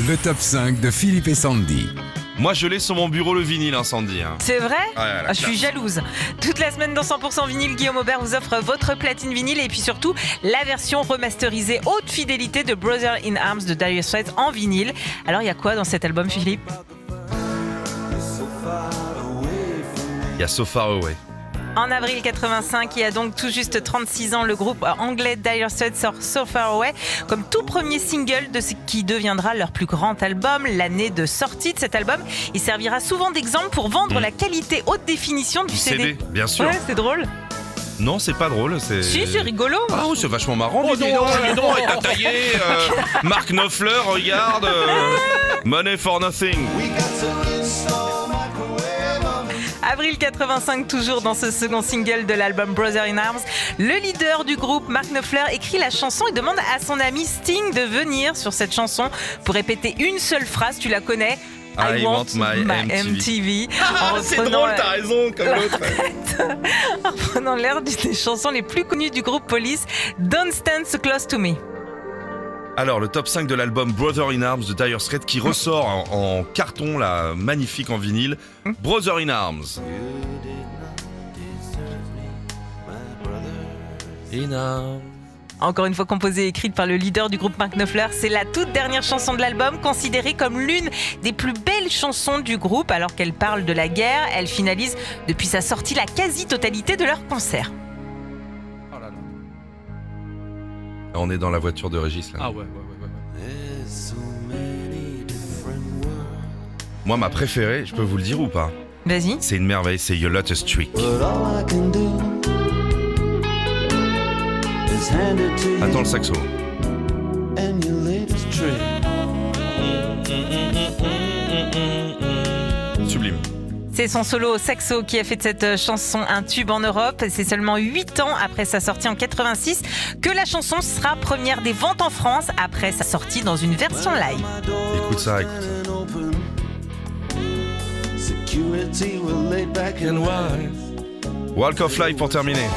Le top 5 de Philippe et Sandy. Moi, je l'ai sur mon bureau le vinyle incendie. hein. C'est vrai la Ah, Je suis classe. jalouse. Toute la semaine dans 100% vinyle, Guillaume Aubert vous offre votre platine vinyle et puis surtout la version remasterisée haute fidélité de Brother in Arms de Dire Straits en vinyle. Alors il y a quoi dans cet album Philippe? Il y a So Far Away. En avril 85, il y a donc tout juste 36 ans, le groupe anglais Dire Straits sort So Far Away comme tout premier single de ce qui deviendra leur plus grand album. L'année de sortie de cet album, il servira souvent d'exemple pour vendre la qualité haute définition du, Du CD, bien sûr. Ouais, c'est drôle. Non, c'est pas drôle. C'est... Si, c'est rigolo. Ah oui, c'est vachement marrant. dis donc, dis donc, elle t'a taillé. euh, Marc Knopfler, regarde. euh, Money for Nothing. Avril 85, toujours dans ce second single de l'album Brother in Arms, le leader du groupe, Mark Knopfler, écrit la chanson et demande à son ami Sting de venir sur cette chanson pour répéter une seule phrase, tu la connais? I want my MTV. Ah, c'est drôle, t'as raison, comme l'autre. en reprenant l'air d'une des chansons les plus connues du groupe Police, Don't Stand So Close to Me. Alors, le top 5 de l'album Brother in Arms de Dire Straits qui ressort en, en carton, là, magnifique en vinyle. Brother in Arms. In Arms. Encore une fois composée et écrite par le leader du groupe Mark Knopfler, c'est la toute dernière chanson de l'album, considérée comme l'une des plus belles chansons du groupe. Alors qu'elle parle de la guerre, elle finalise depuis sa sortie la quasi-totalité de leurs concerts. On est dans la voiture de Régis, là. Ah ouais, ouais, ouais, ouais. Moi, ma préférée, je peux vous le dire ou pas Vas-y. C'est une merveille, c'est it to Attends le saxo. C'est son solo saxo qui a fait de cette euh, chanson un tube en Europe. C'est seulement 8 ans après sa sortie en 86 que la chanson sera première des ventes en France après sa sortie dans une version live. Écoute ça, ça. Walk of Life pour terminer.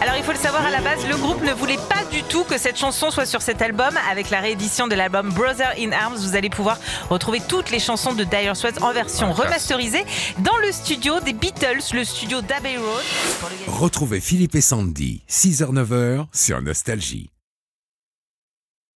Alors il faut le savoir à la base, le groupe ne voulait pas du tout que cette chanson soit sur cet album. Avec la réédition de l'album Brother in Arms, vous allez pouvoir retrouver toutes les chansons de Dire Straits en version remasterisée dans le studio des Beatles, le studio d'Abbey Road. Retrouvez Philippe et Sandy, 6h-9h sur Nostalgie.